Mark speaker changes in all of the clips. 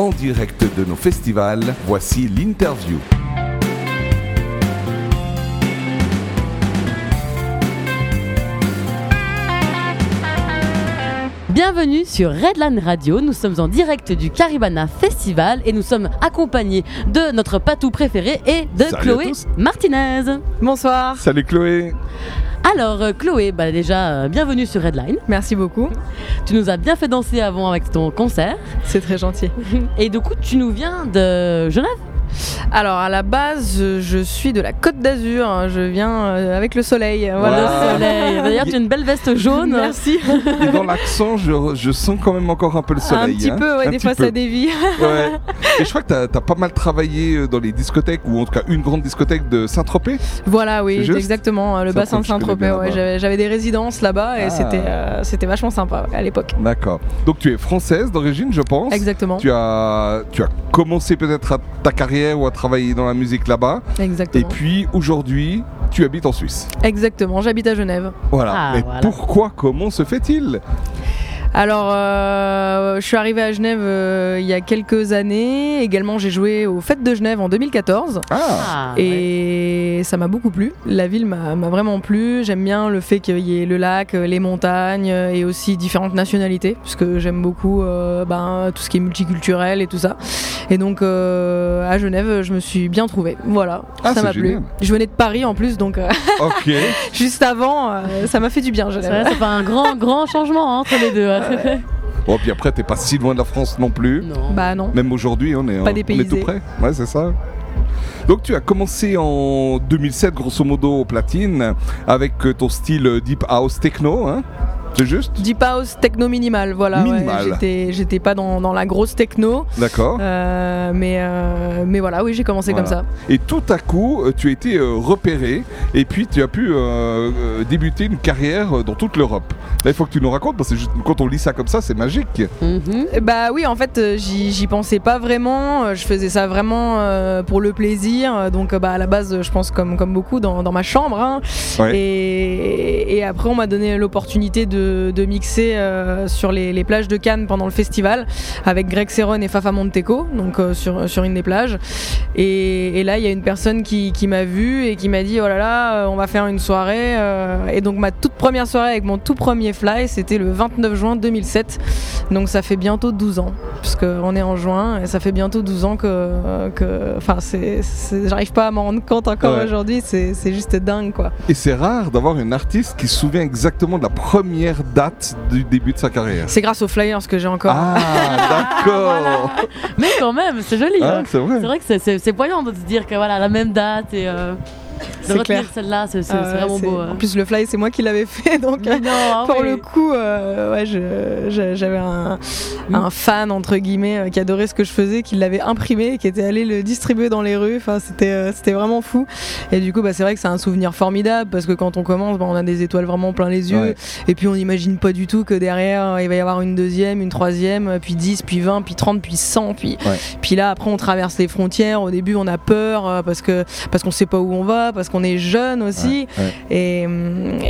Speaker 1: en direct de nos festivals. Voici l'interview.
Speaker 2: Bienvenue sur Redline Radio, nous sommes en direct du Caribana Festival et nous sommes accompagnés de notre patou préféré et de
Speaker 1: Salut
Speaker 2: Chloé. Martinez.
Speaker 3: Bonsoir.
Speaker 1: Salut Chloé.
Speaker 2: Alors euh, Chloé, bah déjà euh, bienvenue sur Redline.
Speaker 3: Merci beaucoup.
Speaker 2: Tu nous as bien fait danser avant avec ton concert
Speaker 3: C'est très gentil.
Speaker 2: et du coup tu nous viens de Genève?
Speaker 3: Alors à la base, je suis de la Côte d'Azur. Je viens euh, avec le soleil. Voilà.
Speaker 2: Le soleil. D'ailleurs tu as une belle veste jaune.
Speaker 3: Merci.
Speaker 1: Et dans l'accent, je, je sens quand même encore un peu le soleil.
Speaker 3: Un petit
Speaker 1: hein.
Speaker 3: peu, ouais,
Speaker 1: Un
Speaker 3: des
Speaker 1: petit
Speaker 3: fois
Speaker 1: peu.
Speaker 3: ça dévie.
Speaker 1: Ouais. Et je crois que t'as as pas mal travaillé euh, dans les discothèques, ou en tout cas une grande discothèque de Saint-Tropez.
Speaker 3: voilà, oui, exactement. Le
Speaker 1: C'est un
Speaker 3: bassin de Saint-Tropez. ouais. J'avais des résidences là-bas et
Speaker 1: Ah.
Speaker 3: c'était euh, c'était vachement sympa à l'époque.
Speaker 1: D'accord. Donc tu es française d'origine, je pense.
Speaker 3: Exactement.
Speaker 1: Tu as, tu as commencé peut-être ta carrière ou à travailler dans la musique là-bas. Et
Speaker 3: Exactement.
Speaker 1: puis aujourd'hui, tu habites en Suisse.
Speaker 3: Exactement. J'habite à Genève.
Speaker 1: Voilà.
Speaker 2: Ah,
Speaker 1: Et
Speaker 2: voilà.
Speaker 1: pourquoi Comment se fait-il?
Speaker 3: Alors, euh, je suis arrivée à Genève euh, il y a quelques années. Également, j'ai joué aux Fêtes de Genève en 2014.
Speaker 1: Ah,
Speaker 2: Ah, ouais.
Speaker 3: Et ça m'a beaucoup plu. La ville m'a vraiment plu. J'aime bien le fait qu'il y ait le lac, euh, les montagnes et aussi différentes nationalités, puisque j'aime beaucoup euh, ben, tout ce qui est multiculturel et tout ça. Et donc euh, à Genève, je me suis bien trouvée. Voilà,
Speaker 1: Ah,
Speaker 3: ça
Speaker 1: c'est
Speaker 3: m'a plu. Je venais de Paris en plus, donc juste avant, euh, ça m'a fait du bien
Speaker 2: C'est vrai,
Speaker 3: Genève.
Speaker 2: ça fait un grand grand changement hein, entre les deux.
Speaker 1: Bon, puis après, t'es pas si loin de la France non plus.
Speaker 2: non.
Speaker 3: Bah non.
Speaker 1: Même aujourd'hui, on est,
Speaker 3: Pas
Speaker 1: on est tout près. Ouais, c'est ça. Donc tu as commencé en 2007, grosso modo, au platine, avec ton style Deep House Techno, hein C'est juste
Speaker 3: Deep house, techno minimal, voilà.
Speaker 1: Minimal.
Speaker 3: J'étais- J'étais pas dans, dans la grosse techno,
Speaker 1: D'accord.
Speaker 3: euh, mais, euh, mais voilà, oui, j'ai commencé
Speaker 1: Voilà.
Speaker 3: comme ça.
Speaker 1: Et tout à coup, euh, tu as été repéré et puis tu as pu euh, débuter une carrière dans toute l'Europe. Là, il faut que tu nous racontes parce que juste- quand on lit ça comme ça, c'est magique.
Speaker 2: Mhm.
Speaker 3: Bah oui, en fait, j'y pensais pas vraiment. Je faisais ça vraiment euh, pour le plaisir. Donc, bah, à la base, je pense comme, comme beaucoup dans, dans ma chambre. hein.
Speaker 1: Ouais.
Speaker 3: Et, et après, on m'a donné l'opportunité de, de mixer euh, sur les, les plages de Cannes pendant le festival avec Greg Serron et Fafa Monteco, donc euh, sur, sur une des plages. Et, et là, il y a une personne qui, qui m'a vu et qui m'a dit Oh là là, euh, on va faire une soirée. et donc, ma toute première soirée avec mon tout premier fly, c'était le 29 juin 2007. Donc ça fait bientôt 12 ans, puisque on est en juin et ça fait bientôt 12 ans que, que enfin c'est, j'arrive pas à m'en rendre compte encore
Speaker 1: Ouais.
Speaker 3: aujourd'hui, c'est, c'est juste dingue quoi.
Speaker 1: Et c'est rare d'avoir une artiste qui se souvient exactement de la première date du début de sa carrière.
Speaker 3: C'est grâce aux flyers que j'ai encore.
Speaker 1: Ah, d'accord.
Speaker 2: Mais quand même, c'est joli.
Speaker 1: Ah,
Speaker 2: hein.
Speaker 1: c'est vrai.
Speaker 2: Que c'est poignant de se dire que voilà la même date et euh, de
Speaker 3: C'est
Speaker 2: retenir
Speaker 3: clair.
Speaker 2: celle-là, c'est c'est-
Speaker 3: Ah ouais,
Speaker 2: vraiment
Speaker 3: c'est-
Speaker 2: beau. hein.
Speaker 3: En plus le fly c'est moi qui l'avais fait donc euh,
Speaker 2: Non, ah
Speaker 3: pour
Speaker 2: oui.
Speaker 3: le coup euh, ouais, je- je- j'avais un,
Speaker 2: Mm.
Speaker 3: un fan entre guillemets euh, qui adorait ce que je faisais, qui l'avait imprimé, qui était allé le distribuer dans les rues. Enfin c'était euh, c'était vraiment fou. Et du coup bah, c'est vrai que c'est un souvenir formidable parce que quand on commence bah, on a des étoiles vraiment plein les yeux
Speaker 1: Ouais.
Speaker 3: et puis on n'imagine pas du tout que derrière il va y avoir une deuxième, une troisième, puis 10, puis 20, puis 30, puis 100, puis
Speaker 1: Ouais.
Speaker 3: puis là après on traverse les frontières. Au début on a peur euh, parce que parce qu'on sait pas où on va, parce qu'on est jeune aussi.
Speaker 1: Ouais, ouais.
Speaker 3: Et,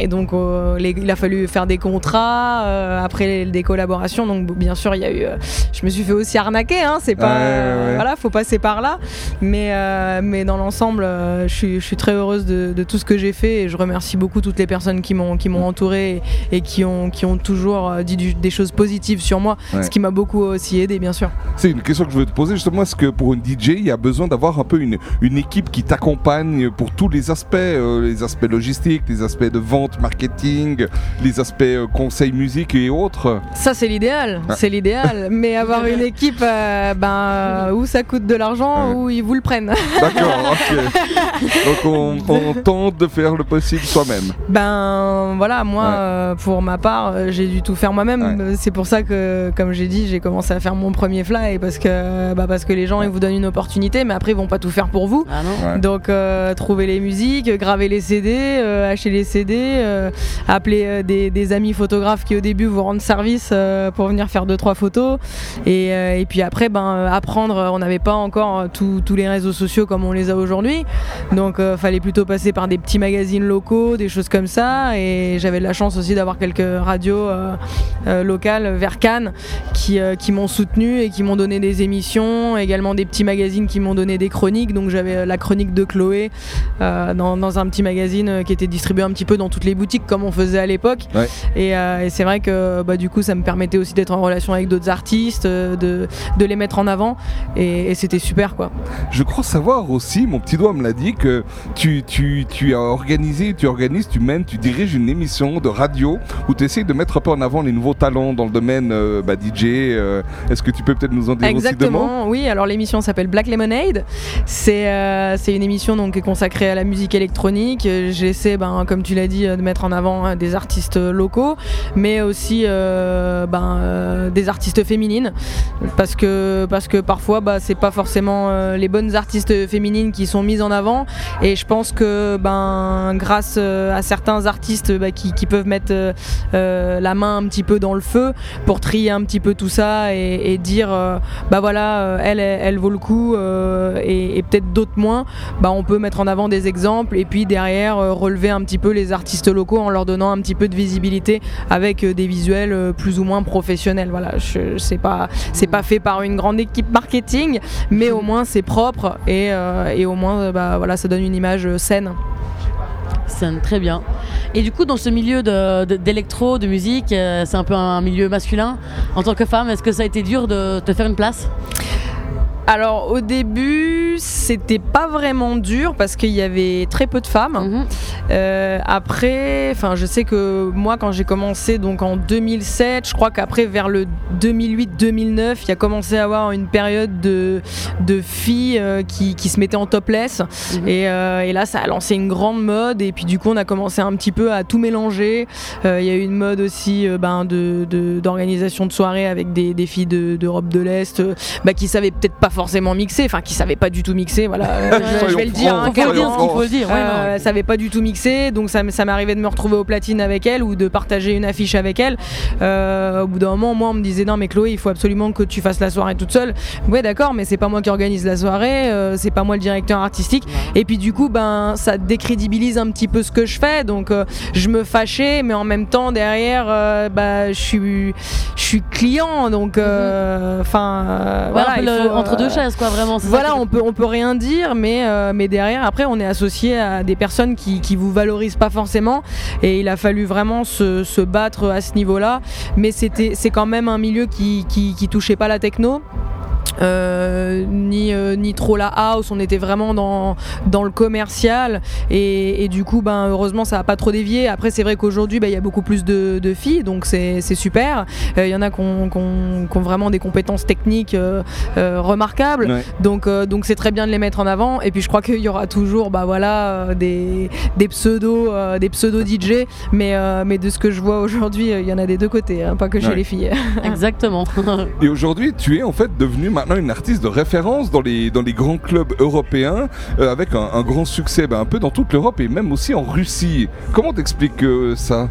Speaker 3: et donc euh, les- il a fallu faire des contrats, euh, après des collaborations. Donc bien sûr il y a eu, euh, je me suis fait aussi arnaquer. Hein, c'est pas,
Speaker 1: Ouais,
Speaker 3: voilà, faut passer par là. Mais euh, mais dans l'ensemble, euh, je suis très heureuse de, de tout ce que j'ai fait et je remercie beaucoup toutes les personnes qui m'ont qui m'ont entourée et, et qui ont qui ont toujours euh, dit du- des choses positives sur moi, ce qui m'a beaucoup aussi aidé bien sûr.
Speaker 1: C'est une question que je veux te poser justement. Est-ce que pour une DJ, il y a besoin d'avoir un peu une, une équipe qui t'accompagne pour tous les aspects, euh, les aspects logistiques, les aspects de vente, marketing, les aspects euh, conseil musique et autres
Speaker 3: Ça c'est l'idéal,
Speaker 1: Ah.
Speaker 3: c'est l'idéal. Mais avoir une équipe, euh, ben euh, où ça coûte de l'argent,
Speaker 1: Ouais.
Speaker 3: où ils vous le prennent.
Speaker 1: D'accord, ok. Donc on, on tente de faire le possible soi-même.
Speaker 3: Ben voilà, moi
Speaker 1: Ouais.
Speaker 3: euh, pour ma part, j'ai dû tout faire moi-même.
Speaker 1: Ouais.
Speaker 3: C'est pour ça que, comme j'ai dit, j'ai commencé à faire mon premier fly parce que, bah, parce que les gens ils vous donnent une opportunité, mais après ils vont pas tout faire pour vous.
Speaker 2: Ah non
Speaker 1: Ouais.
Speaker 3: Donc euh, trouver les musiques musique, graver les CD, euh, acheter les CD, euh, appeler euh, des, amis photographes qui au début vous rendent service euh, pour venir faire deux trois photos. Et, puis après, ben apprendre. On n'avait pas encore tous les réseaux sociaux comme on les a aujourd'hui, donc fallait plutôt passer par des petits magazines locaux, des choses comme ça. Et j'avais la chance aussi d'avoir quelques radios locales vers Cannes qui, qui m'ont soutenu et qui m'ont donné des émissions, également des petits magazines qui m'ont donné des chroniques. Donc j'avais la chronique de Chloé euh, dans, dans un petit magazine euh, qui était distribué un petit peu dans toutes les boutiques comme on faisait à l'époque.
Speaker 1: Ouais.
Speaker 3: Et, euh, et c'est vrai que bah, du coup ça me permettait aussi d'être en relation avec d'autres artistes, de, de les mettre en avant et, et c'était super quoi.
Speaker 1: Je crois savoir aussi, mon petit doigt me l'a dit, que tu, tu, tu as organisé, tu organises, tu mènes, tu diriges une émission de radio où tu essayes de mettre un peu en avant les nouveaux talents dans le domaine euh, bah, DJ. Est-ce que tu peux peut-être nous en dire aussi deux mots?
Speaker 3: Exactement, oui. Alors l'émission s'appelle Black Lemonade. C'est c'est une émission donc qui est consacrée à la musique électronique. Euh, J'essaie, ben, comme tu l'as dit, euh, de mettre en avant hein, des artistes locaux, mais aussi euh, ben, euh, des artistes féminines, parce que parce que parfois, bah, c'est pas forcément euh, les bonnes artistes féminines qui sont mises en avant. Et je pense que ben grâce euh, à certains artistes bah, qui, peuvent mettre euh, euh, la main un petit peu dans le feu pour trier un petit peu tout ça et, dire euh, bah voilà euh, elle, elle vaut le coup euh, et, et peut-être d'autres moins bah on peut mettre en avant des exemples et puis derrière euh, relever un petit peu les artistes locaux en leur donnant un petit peu de visibilité avec euh, des visuels euh, plus ou moins professionnels voilà c'est pas pas fait par une grande équipe marketing mais au moins c'est propre et, au moins bah voilà ça donne une image saine
Speaker 2: sonne très bien. Et du coup, dans ce milieu d'électro, de, musique, c'est un peu un milieu masculin. En tant que femme, est-ce que ça a été dur de te faire une place?
Speaker 3: Alors au début, c'était pas vraiment dur parce qu'il y avait très peu de femmes.
Speaker 2: Mhm.
Speaker 3: Euh, après, enfin, je sais que moi, quand j'ai commencé donc en 2007, je crois qu'après vers le 2008-2009, il y a commencé à avoir une période de, de filles euh, qui, qui se mettaient en topless.
Speaker 2: Mhm.
Speaker 3: Et, euh, et là, ça a lancé une grande mode. Et puis du coup, on a commencé un petit peu à tout mélanger. Euh, Il y a eu une mode aussi euh, ben, de de- d'organisation de, soirées avec des, des filles de- d'Europe de, l'Est euh, bah, qui savaient peut-être pas forcément mixer, enfin qui savaient pas du tout mixer. Voilà, Euh, je, je vais le dire. Hein,
Speaker 1: francs,
Speaker 2: Faut le dire qu'il faut le dire. ouais,
Speaker 3: Euh, pas du tout mixer, donc ça, ça m'arrivait de me retrouver au platine avec elle ou de partager une affiche avec elle. Euh, au bout d'un moment, moi, on me disait non, mais Chloé, il faut absolument que tu fasses la soirée toute seule. Ouais, d'accord, mais c'est pas moi qui organise la soirée, euh, c'est pas moi le directeur artistique. Et puis du coup, ben, ça décrédibilise un petit peu ce que je fais, donc euh, je me fâchais, mais en même temps derrière, bah, je suis, je suis client, donc, euh, enfin, voilà,
Speaker 2: le- entre deux chaises, quoi, vraiment.
Speaker 3: voilà, on peut, on peut rien dire, mais, mais derrière, après, on est associé à des personnes qui, qui vous valorisent pas forcément. Et il a fallu vraiment se, battre à ce niveau-là. Mais c'était, c'est quand même un milieu qui touchait pas la techno. Euh, ni, euh, ni trop la house, on était vraiment dans, dans le commercial et, et du coup ben, heureusement ça a pas trop dévié. Après c'est vrai qu'aujourd'hui ben, il y a beaucoup plus de, de filles donc c'est c'est super. Euh, Il y en a qui ont, vraiment des compétences techniques euh, euh, remarquables
Speaker 1: Ouais.
Speaker 3: donc euh, donc c'est très bien de les mettre en avant et puis je crois qu'il y aura toujours bah voilà des, des pseudo euh, des pseudo DJ mais euh, mais de ce que je vois aujourd'hui il y en a des deux côtés hein, pas que chez
Speaker 1: Ouais.
Speaker 3: les filles.
Speaker 2: Exactement.
Speaker 1: Et aujourd'hui, tu es en fait devenu maintenant une artiste de référence dans les, grands clubs européens, euh, avec un, un grand succès ben, un peu dans toute l'Europe et même aussi en Russie. Comment t'expliques euh, ça?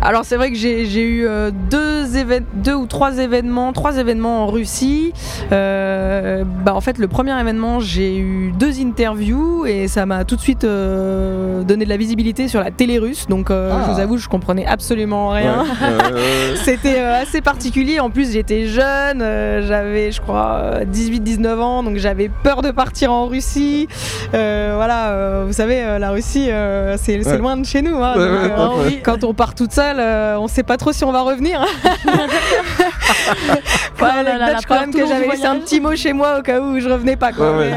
Speaker 3: Alors c'est vrai que j'ai eu euh, deux, ou trois événements, trois événements en Russie. Euh, bah, en fait le premier événement j'ai eu deux interviews et ça m'a tout de suite euh, donné de la visibilité sur la télé russe. Donc euh,
Speaker 1: Ah.
Speaker 3: je vous avoue je comprenais absolument rien.
Speaker 1: Ouais.
Speaker 3: C'était assez particulier. En plus, j'étais jeune, j'avais, je crois, 18-19 ans, donc j'avais peur de partir en Russie. Voilà, vous savez, la Russie, c'est
Speaker 1: Ouais.
Speaker 3: loin de chez nous. hein,
Speaker 1: Ouais,
Speaker 3: donc. Quand on part toute seule, euh, on sait pas trop si on va revenir. Voilà,
Speaker 2: là là,
Speaker 3: je crois même que j'avais laissé un petit mot chez moi au cas où je revenais pas. Quoi.
Speaker 1: Ouais, ouais.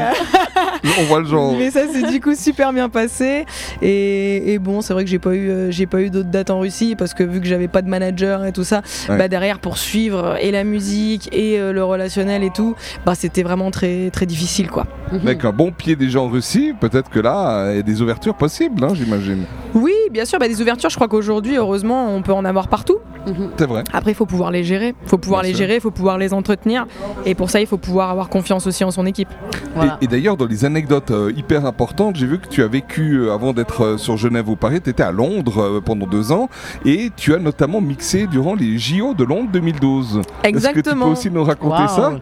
Speaker 3: Mais, euh,
Speaker 1: on voit le genre.
Speaker 3: mais ça c'est du coup super bien passé et, et bon c'est vrai que j'ai pas eu euh, j'ai pas eu d'autres dates en Russie parce que vu que j'avais pas de manager et tout ça
Speaker 1: Ouais.
Speaker 3: bah derrière pour suivre et la musique et euh, le relationnel et tout bah c'était vraiment très très difficile quoi
Speaker 1: Avec un bon pied déjà en Russie, peut-être que là, il y a des ouvertures possibles, hein, j'imagine.
Speaker 3: oui bien sûr bah, des ouvertures je crois qu'aujourd'hui heureusement on peut en avoir partout
Speaker 2: Mhm.
Speaker 1: C'est vrai.
Speaker 3: Après, il faut pouvoir les gérer. Faut pouvoir
Speaker 1: Bien
Speaker 3: les
Speaker 1: sûr.
Speaker 3: gérer, il faut pouvoir les entretenir. Et pour ça, il faut pouvoir avoir confiance aussi en son équipe.
Speaker 2: Voilà.
Speaker 1: Et, et d'ailleurs, dans les anecdotes euh, hyper importantes, j'ai vu que tu as vécu, euh, avant d'être euh, sur Genève ou Paris, tu étais à Londres euh, pendant deux ans et tu as notamment mixé durant les JO de Londres 2012. Est-ce que tu peux
Speaker 3: Exactement.
Speaker 1: aussi nous raconter ça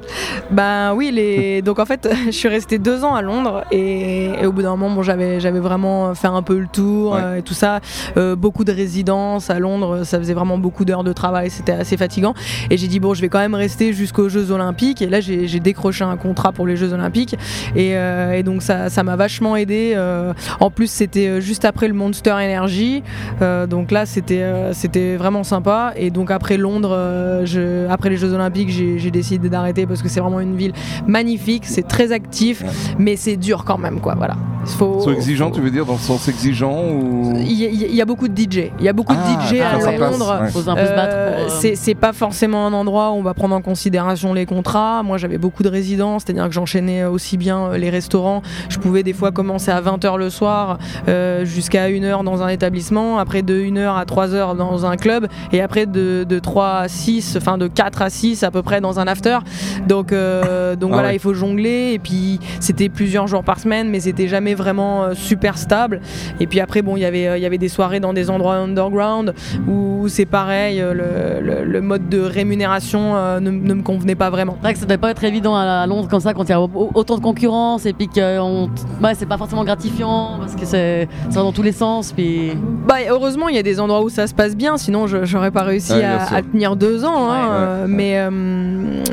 Speaker 3: Ben oui, les... donc en fait, je suis restée deux ans à Londres et, et au bout d'un moment, bon, j'avais, j'avais vraiment fait un peu le tour
Speaker 1: Ouais.
Speaker 3: euh, et tout ça. Euh, beaucoup de résidences à Londres, ça faisait vraiment beaucoup d'heures de travail, c'était assez fatigant. Et j'ai dit, bon, je vais quand même rester jusqu'aux Jeux Olympiques. Et là, j'ai, décroché un contrat pour les Jeux Olympiques. Et, euh, et donc, ça, ça m'a vachement aidé. euh, en plus, c'était euh, juste après le Monster Energy. Euh, donc là, c'était, euh, c'était vraiment sympa. Et donc, après Londres, euh, je- après les Jeux Olympiques, j'ai, décidé d'arrêter parce que c'est vraiment une ville magnifique, c'est très actif, mais c'est dur quand même, quoi. Voilà. Il faut.
Speaker 1: Soit exigeant,
Speaker 3: faut-
Speaker 1: tu veux dire, dans le sens exigeant ou...
Speaker 3: Il y, a- il y a beaucoup de DJ. Il y a beaucoup
Speaker 1: Ah,
Speaker 3: de DJ à
Speaker 1: ça passe,
Speaker 3: Londres.
Speaker 1: ouais.
Speaker 3: Euh, c'est pas forcément un endroit où on va prendre en considération les contrats. Moi, j'avais beaucoup de résidences, c'est-à-dire que j'enchaînais aussi bien euh, les restaurants. Je pouvais des fois commencer à 20h le soir euh, jusqu'à 1h dans un établissement, après de 1h à 3h dans un club, et après de, de 3 à 6, enfin de 4 à 6 à peu près dans un after. Donc, euh, donc
Speaker 1: Ah
Speaker 3: voilà,
Speaker 1: ouais.
Speaker 3: il faut jongler. Et puis, c'était plusieurs jours par semaine, mais c'était jamais vraiment super stable. Et puis après, bon, il y avait, il y avait des soirées dans des endroits underground où c'est pareil, le, le- le mode de rémunération euh, ne, ne me convenait pas vraiment.
Speaker 2: C'est vrai que ça doit pas être évident à à Londres comme ça quand il y a au- autant de concurrence et puis que on... ouais, c'est pas forcément gratifiant parce que c'est ça va dans tous les sens puis
Speaker 3: Bah, heureusement, il y a des endroits où ça se passe bien, sinon je j'aurais pas réussi
Speaker 1: Ouais,
Speaker 3: à, tenir deux ans. hein,
Speaker 2: Ouais,
Speaker 1: ouais.
Speaker 3: Mais, euh,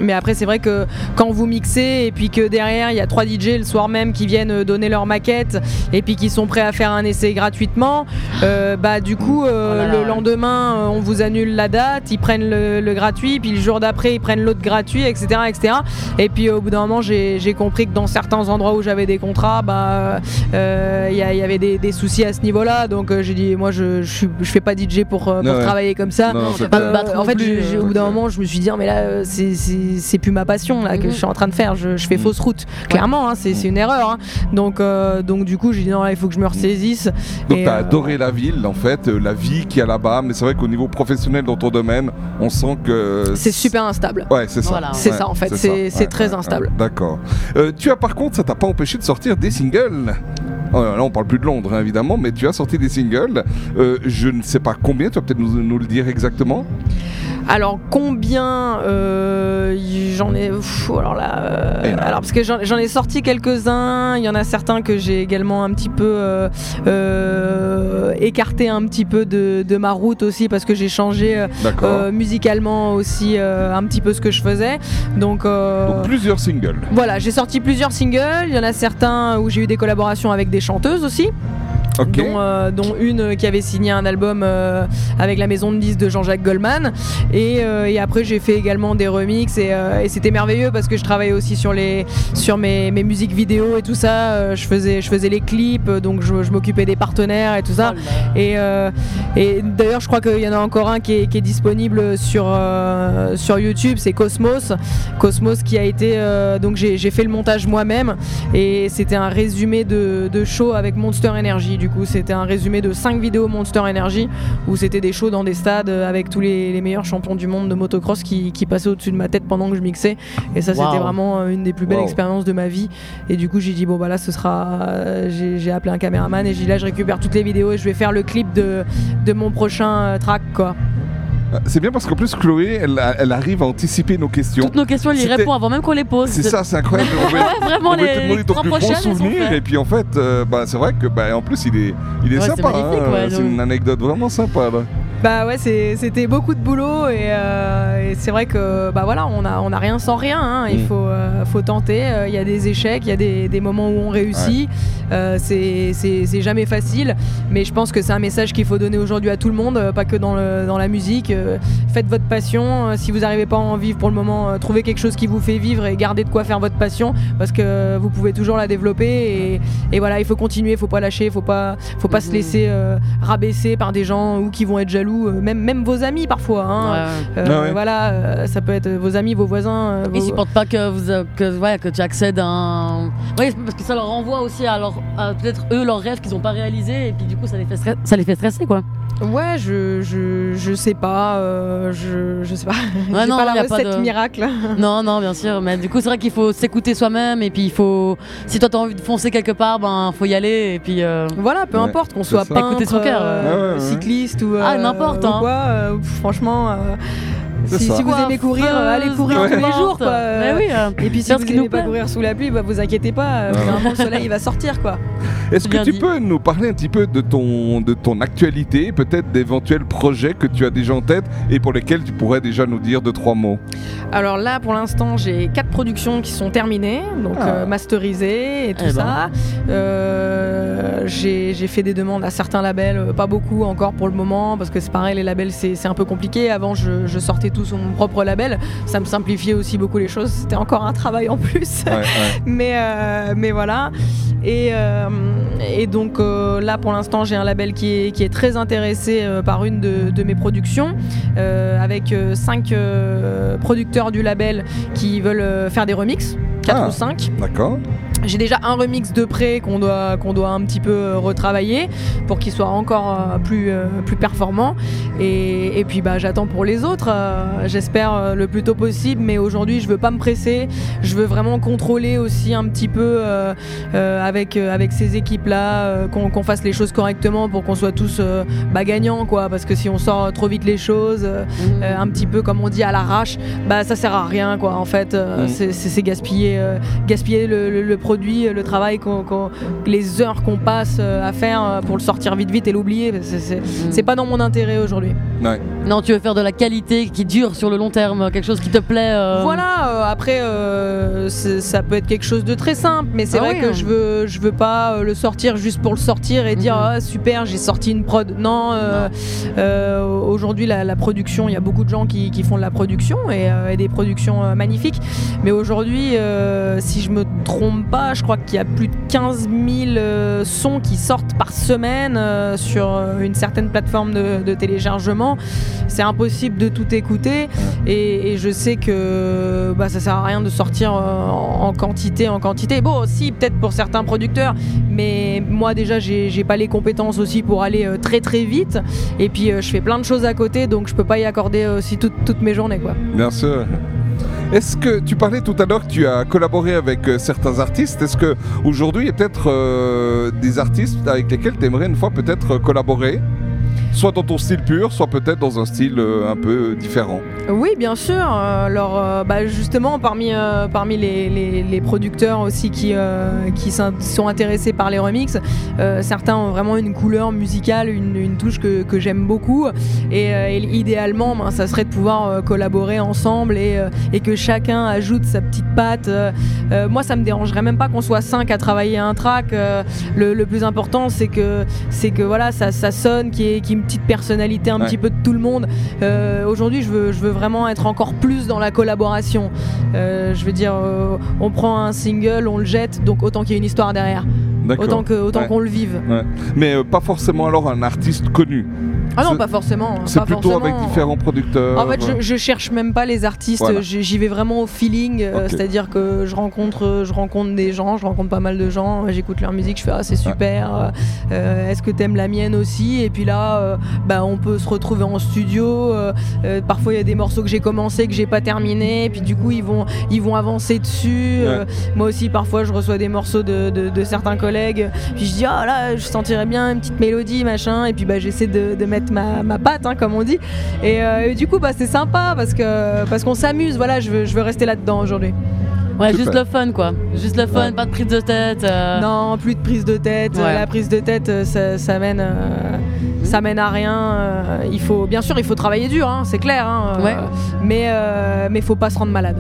Speaker 3: mais après, c'est vrai que quand vous mixez et puis que derrière, il y a trois DJ le soir même qui viennent donner leur maquette et puis qui sont prêts à faire un essai gratuitement, euh, bah du coup, euh,
Speaker 2: Oh là là,
Speaker 3: le
Speaker 2: ouais.
Speaker 3: lendemain, on vous annule la date, ils prennent le, le gratuit, puis le jour d'après, ils prennent l'autre gratuit, etc. etc. Et puis au bout d'un moment, j'ai j'ai compris que dans certains endroits où j'avais des contrats, bah euh, il y, il y avait des, des soucis à ce niveau-là. Donc euh, j'ai dit, moi, je, je, fais pas DJ pour, euh, pour
Speaker 1: ouais.
Speaker 3: travailler comme ça.
Speaker 1: Non,
Speaker 3: Euh, en fait,
Speaker 2: plus,
Speaker 3: j'ai- j'ai-
Speaker 2: euh.
Speaker 3: au bout d'un moment, je me suis dit, ah, mais là, euh, c'est- c'est c'est plus ma passion là, que
Speaker 2: Mhm.
Speaker 3: je suis en train de faire. Je, je fais
Speaker 1: Mhm.
Speaker 3: fausse route, clairement, hein, c'est c'est une erreur. hein. Donc, euh, donc, du coup, j'ai dit, non, là, il faut que je me ressaisisse.
Speaker 1: Donc
Speaker 3: Et,
Speaker 1: t'as
Speaker 3: euh,
Speaker 1: adoré la ville, en fait, euh, la vie qu'il y a là-bas, mais c'est vrai qu'au niveau professionnel dans ton domaine, on sent que...
Speaker 3: C'est super instable.
Speaker 1: Ouais, c'est ça.
Speaker 2: Voilà.
Speaker 3: C'est
Speaker 1: Ouais,
Speaker 3: ça, en fait. C'est- très
Speaker 1: ouais,
Speaker 3: instable.
Speaker 1: ouais. D'accord. Euh, tu as par contre, ça t'a pas empêché de sortir des singles Oh, Là, on parle plus de Londres, hein, évidemment, mais tu as sorti des singles. Euh, je ne sais pas combien, tu vas peut-être nous, nous le dire exactement?
Speaker 3: Alors combien euh, j'en ai pff, alors là euh, alors parce que j'en ai sorti quelques-uns il y en a certains que j'ai également un petit peu euh, écarté un petit peu de, de ma route aussi parce que j'ai changé musicalement aussi un petit peu ce que je faisais. Donc,
Speaker 1: Donc plusieurs singles.
Speaker 3: voilà j'ai sorti plusieurs singles. Il y en a certains où j'ai eu des collaborations avec des chanteuses aussi Dont, euh, dont une qui avait signé un album euh, avec la maison de disques de Jean-Jacques Goldman. Et, euh, et après, j'ai fait également des remixes et, et c'était merveilleux parce que je travaillais aussi sur, les, sur mes, mes musiques vidéo et tout ça. Je, faisais, je faisais les clips, donc je, je m'occupais des partenaires et tout ça.
Speaker 2: Oh.
Speaker 3: Et, et d'ailleurs, je crois qu'il y en a encore un qui est, qui est disponible sur, sur YouTube, c'est Cosmos. Cosmos qui a été. donc j'ai j'ai fait le montage moi-même et c'était un résumé de, de show avec Monster Energy. Du coup, c'était un résumé de 5 vidéos Monster Energy où c'était des shows dans des stades avec tous les, les meilleurs champions du monde de motocross qui, qui passaient au-dessus de ma tête pendant que je mixais. Et ça, c'était vraiment euh, une des plus belles
Speaker 1: Wow.
Speaker 3: expériences de ma vie. Et du coup, j'ai dit, bon, bah là, ce sera. euh, j'ai appelé un caméraman et j'ai dit, là, je récupère toutes les vidéos et je vais faire le clip de, de mon prochain euh, track, quoi.
Speaker 1: Euh, C'est bien parce qu'en plus, Chloé, elle, elle arrive à anticiper nos questions.
Speaker 2: Toutes nos questions, il y répond avant même qu'on les pose.
Speaker 1: C'est ça, c'est incroyable. On va-
Speaker 2: vraiment,
Speaker 1: on te
Speaker 2: les,
Speaker 1: demander ton plus gros souvenir et puis en fait euh, bah, c'est vrai que bah, en plus il est, il est
Speaker 2: Ouais,
Speaker 1: sympa hein,
Speaker 2: ouais,
Speaker 1: c'est
Speaker 2: donc.
Speaker 1: une anecdote vraiment sympa là.
Speaker 3: Bah ouais, c'était beaucoup de boulot et, euh, et c'est vrai que bah voilà, on a, on a rien sans rien. hein. Il
Speaker 1: Mm.
Speaker 3: faut, euh, faut tenter. Euh, Il y a des échecs, il y a des, des moments où on réussit. Euh, c'est jamais facile, mais je pense que c'est un message qu'il faut donner aujourd'hui à tout le monde, pas que dans, le, dans la musique. Faites votre passion. Si vous n'arrivez pas à en vivre pour le moment, trouvez quelque chose qui vous fait vivre et gardez de quoi faire votre passion parce que vous pouvez toujours la développer. Et, et voilà, il faut continuer, il faut pas lâcher, il faut pas, faut pas se
Speaker 2: Mhm.
Speaker 3: laisser rabaisser par des gens ou qui vont être jaloux, euh, même, même vos amis parfois. hein.
Speaker 2: Ouais.
Speaker 3: Euh,
Speaker 1: Ah ouais.
Speaker 3: Voilà, euh, ça peut être vos amis, vos voisins. euh,
Speaker 2: Ils
Speaker 3: vos-
Speaker 2: supportent pas que, vous, que, ouais, que tu accèdes à un. Oui, parce que ça leur renvoie aussi à, leur- à peut-être eux leurs rêves qu'ils n'ont pas réalisés et puis du coup ça les fait, stre- ça les fait stresser quoi.
Speaker 3: Ouais, je, je, je sais pas, euh, je, je sais pas.
Speaker 2: Ouais, non,
Speaker 3: pas
Speaker 2: y
Speaker 3: la
Speaker 2: a pas de-
Speaker 3: miracle.
Speaker 2: Non, non, bien sûr. Mais du coup, c'est vrai qu'il faut s'écouter soi-même. Et puis, il faut. Si toi, t'as envie de foncer quelque part, ben, faut y aller. Et puis. euh,
Speaker 3: Voilà, peu
Speaker 1: Ouais,
Speaker 3: importe qu'on soit peintre,
Speaker 2: Écouter son cœur,
Speaker 3: euh,
Speaker 1: ouais. Ouais, ouais, ouais.
Speaker 3: cycliste ou,
Speaker 2: Ah,
Speaker 3: euh,
Speaker 2: n'importe,
Speaker 3: ou
Speaker 2: hein.
Speaker 3: quoi. euh, franchement, euh, si, vous aimez courir, euh, allez courir tous les jours. Quoi.
Speaker 2: Mais oui. euh,
Speaker 3: Et puis si vous
Speaker 2: qui
Speaker 3: n'aimez
Speaker 2: nous
Speaker 3: pas courir sous la pluie, bah, vous inquiétez pas, euh, le soleil il va sortir quoi.
Speaker 1: Est-ce que tu
Speaker 2: dit.
Speaker 1: peux nous parler un petit peu de ton, de ton actualité, peut-être d'éventuels projets que tu as déjà en tête et pour lesquels tu pourrais déjà nous dire deux, trois mots?
Speaker 3: Alors là, pour l'instant, j'ai quatre productions qui sont terminées, donc
Speaker 1: Ah.
Speaker 3: euh, masterisées et tout
Speaker 2: Eh ben.
Speaker 3: ça. Euh, j'ai j'ai fait des demandes à certains labels, pas beaucoup encore pour le moment, parce que c'est pareil, les labels c'est c'est un peu compliqué. Avant, je, je sortais tout sur mon propre label, ça me simplifiait aussi beaucoup les choses. C'était encore un travail en plus.
Speaker 1: Ouais, ouais.
Speaker 3: mais, euh, mais voilà. Et, euh, et donc euh, là, pour l'instant, j'ai un label qui est, qui est très intéressé par une de, de mes productions, avec cinq producteurs du label qui veulent faire des remixes. 4
Speaker 1: Ah.
Speaker 3: ou 5.
Speaker 1: D'accord.
Speaker 3: J'ai déjà un remix de près qu'on doit, qu'on doit un petit peu euh, retravailler pour qu'il soit encore euh, plus, euh, plus performant. Et, et puis bah, j'attends pour les autres. J'espère le plus tôt possible, mais aujourd'hui je veux pas me presser. Je veux vraiment contrôler aussi un petit peu euh, euh, avec, avec ces équipes-là, euh, qu'on fasse les choses correctement pour qu'on soit tous bah, gagnants. Quoi, parce que si on sort trop vite les choses, euh, un petit peu comme on dit à l'arrache, bah ça sert à rien quoi. En fait, euh,
Speaker 1: Mm.
Speaker 3: c'est- gaspiller le, le- le produit, le travail, qu'on- qu'on- les heures qu'on passe euh, à faire euh, pour le sortir vite vite et l'oublier. C'est- C'est c'est pas dans mon intérêt aujourd'hui.
Speaker 1: Ouais.
Speaker 2: Non, tu veux faire de la qualité qui dure sur le long terme, quelque chose qui te plaît. euh,
Speaker 3: Voilà. euh, après, euh, ça peut être quelque chose de très simple, mais c'est
Speaker 2: Ah
Speaker 3: vrai
Speaker 2: oui,
Speaker 3: que
Speaker 2: hein.
Speaker 3: je veux, je veux pas le sortir juste pour le sortir et dire
Speaker 2: Mhm.
Speaker 3: ah, super, j'ai sorti une prod. Non. Aujourd'hui, la, la production, il y a beaucoup de gens qui, qui font de la production et, et des productions magnifiques. Mais aujourd'hui, si je me trompe pas, je crois qu'il y a plus de 15 000 euh, sons qui sortent par semaine sur une certaine plateforme de, de téléchargement. C'est impossible de tout écouter et, et je sais que bah, ça sert à rien de sortir euh, en, en quantité, en quantité. Bon, si peut-être pour certains producteurs, mais moi déjà j'ai pas les compétences aussi pour aller euh, très très vite. Et puis euh, je fais plein de choses à côté, donc je peux pas y accorder aussi toutes- toutes mes journées quoi.
Speaker 1: Bien sûr. Est-ce que tu parlais tout à l'heure que tu as collaboré avec euh, certains artistes Est-ce que aujourd'hui il y a peut-être euh, des artistes avec lesquels tu aimerais une fois peut-être collaborer? Soit dans ton style pur, soit peut-être dans un style euh, un peu différent.
Speaker 3: Oui, bien sûr. Euh, Alors, euh, bah, justement, parmi, parmi les, les- producteurs aussi qui, qui sont intéressés par les remixes, certains ont vraiment une couleur musicale, une, une touche que, que j'aime beaucoup. Et, idéalement, ben, ça serait de pouvoir collaborer ensemble et, et que chacun ajoute sa petite patte. Moi, ça me dérangerait même pas qu'on soit cinq à travailler un track. Le, plus important, c'est que, que voilà, ça, ça sonne, qu'il y ait une petite personnalité un
Speaker 1: Ouais.
Speaker 3: petit peu de tout le monde. Euh, Aujourd'hui, je veux, je veux vraiment être encore plus dans la collaboration. Euh, je veux dire, euh, on prend un single, on le jette, donc autant qu'il y ait une histoire derrière, autant que autant
Speaker 1: Ouais.
Speaker 3: qu'on le vive.
Speaker 1: Mais pas forcément alors un artiste connu.
Speaker 3: Ah non, pas forcément. hein,
Speaker 1: C'est plutôt avec différents producteurs.
Speaker 3: En fait, je, je cherche même pas les artistes.
Speaker 1: Voilà.
Speaker 3: J'y vais vraiment au feeling. euh. C'est-à-dire que je rencontre, je rencontre des gens, je rencontre pas mal de gens. J'écoute leur musique, je fais ah c'est super. euh, euh, Est-ce que t'aimes la mienne aussi? Et puis là, euh, bah, on peut se retrouver en studio. euh, euh, parfois, il y a des morceaux que j'ai commencé que j'ai pas terminé. Et puis du coup, ils vont, ils vont avancer dessus. euh, moi aussi, parfois, je reçois des morceaux de, de- de certains collègues. Puis je dis ah là, je sentirais bien une petite mélodie machin. Et puis bah j'essaie de, de mettre ma, ma patte, hein, comme on dit. Et, euh, et du coup, bah, c'est sympa parce que parce qu'on s'amuse. Voilà, je veux, je veux rester là-dedans aujourd'hui.
Speaker 2: Ouais,
Speaker 1: Super.
Speaker 2: juste le fun, quoi. Juste le fun,
Speaker 1: Ouais.
Speaker 2: pas de prise de tête. euh,
Speaker 3: Non, plus de prise de tête.
Speaker 2: Ouais.
Speaker 3: Euh, La prise de tête, ça, ça mène, euh, ça mène à rien. Euh, il faut, bien sûr, il faut travailler dur, hein, c'est clair. hein, euh,
Speaker 2: Ouais.
Speaker 3: Mais euh, mais faut pas se rendre malade.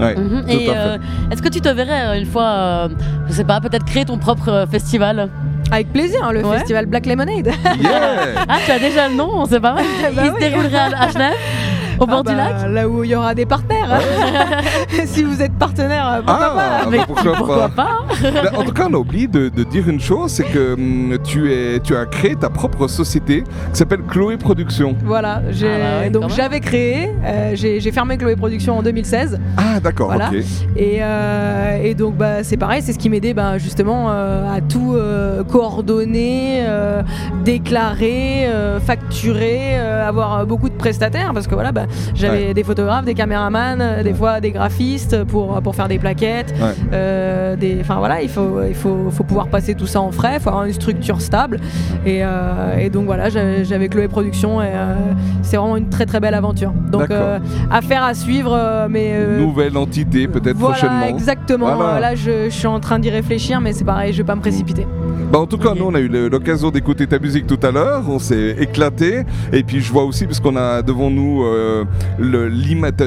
Speaker 1: Ouais,
Speaker 2: Mhm. Et euh, est-ce que tu te verrais une fois, euh, je sais pas, peut-être créer ton propre festival?
Speaker 3: Avec plaisir, hein, le
Speaker 2: Ouais.
Speaker 3: festival Black Lemonade.
Speaker 1: Yeah
Speaker 2: Ah, tu as déjà le nom, c'est pas mal.
Speaker 3: Bah
Speaker 2: Il se
Speaker 3: oui.
Speaker 2: déroulerait à, à Genève Au bord
Speaker 3: Ah
Speaker 2: du
Speaker 3: bah,
Speaker 2: lac
Speaker 3: Là où il y aura des partenaires. si vous êtes partenaire, euh, pourquoi
Speaker 1: Ah,
Speaker 3: pas
Speaker 2: Mais
Speaker 1: pourquoi
Speaker 2: pourquoi
Speaker 1: pas
Speaker 2: pas
Speaker 1: Bah, En tout cas, on a oublié de, de dire une chose, c'est que hum, tu, es, tu as créé ta propre société qui s'appelle Chloé Productions.
Speaker 3: Voilà, j'ai-
Speaker 2: Ah bah ouais,
Speaker 3: donc j'avais créé, euh, j'ai j'ai fermé Chloé Productions en 2016
Speaker 1: Ah d'accord,
Speaker 3: Voilà.
Speaker 1: ok.
Speaker 3: et, euh, et donc bah, c'est pareil, c'est ce qui m'aidait bah, justement euh, à tout euh, coordonner, euh, déclarer, euh, facturer, euh, avoir beaucoup de prestataires parce que voilà, bah, j'avais des photographes, des caméramans, euh, des fois des graphistes pour, pour faire des plaquettes. Euh, enfin voilà, il faut, il faut, faut pouvoir passer tout ça en frais, il faut avoir une structure stable. Et, euh, et donc voilà, j'avais Chloé Productions et euh, c'est vraiment une très très belle aventure. Donc euh, affaire à suivre, euh, mais euh,
Speaker 1: Nouvelle entité peut-être
Speaker 3: voilà,
Speaker 1: prochainement.
Speaker 3: exactement.
Speaker 1: Voilà.
Speaker 3: Là, je, je suis en train d'y réfléchir, mais c'est pareil, je vais pas me précipiter.
Speaker 1: Bah, en tout cas, nous, on a eu l'occasion d'écouter ta musique tout à l'heure. On s'est éclaté. Et puis, je vois aussi, parce qu'on a devant nous euh,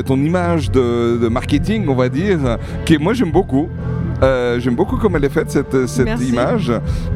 Speaker 1: ton image de, marketing, on va dire, qui moi, j'aime beaucoup. Euh, J'aime beaucoup comme elle est faite, cette, cette
Speaker 3: Merci.
Speaker 1: image.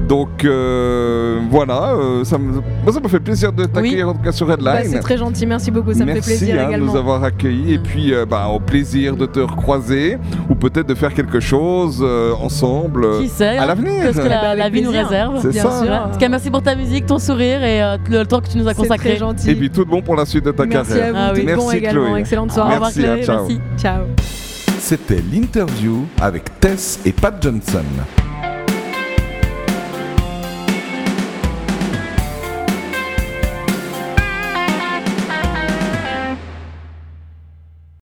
Speaker 1: Donc, euh, voilà. euh, ça me, moi, ça me fait plaisir de t'accueillir en tout cas sur
Speaker 3: Bah,
Speaker 1: Redline.
Speaker 3: c'est très gentil, merci beaucoup, ça me
Speaker 1: Merci
Speaker 3: fait plaisir
Speaker 1: hein, de nous avoir accueillis et puis euh, bah, au plaisir de te recroiser ou peut-être de faire quelque chose euh, ensemble euh,
Speaker 2: Qui sait
Speaker 1: à
Speaker 2: hein,
Speaker 1: l'avenir.
Speaker 2: Qu'est-ce que
Speaker 3: Eh ben,
Speaker 2: la,
Speaker 3: avec
Speaker 2: la vie nous réserve
Speaker 3: Bien
Speaker 1: ça.
Speaker 3: sûr.
Speaker 2: En tout cas, merci pour ta musique, ton sourire et euh, le temps que tu nous as
Speaker 3: C'est très
Speaker 2: consacré.
Speaker 3: gentil.
Speaker 1: Et puis tout de bon pour la suite de ta
Speaker 3: merci
Speaker 1: carrière.
Speaker 3: à vous,
Speaker 2: Ah oui.
Speaker 3: bon
Speaker 1: Merci,
Speaker 3: également.
Speaker 1: Chloé.
Speaker 3: Excellente
Speaker 2: Au
Speaker 3: soirée.
Speaker 2: revoir
Speaker 1: Merci, hein,
Speaker 2: Chloé,
Speaker 1: ciao.
Speaker 2: merci.
Speaker 3: Ciao.
Speaker 1: C'était l'interview avec Tess et Pat Johnson.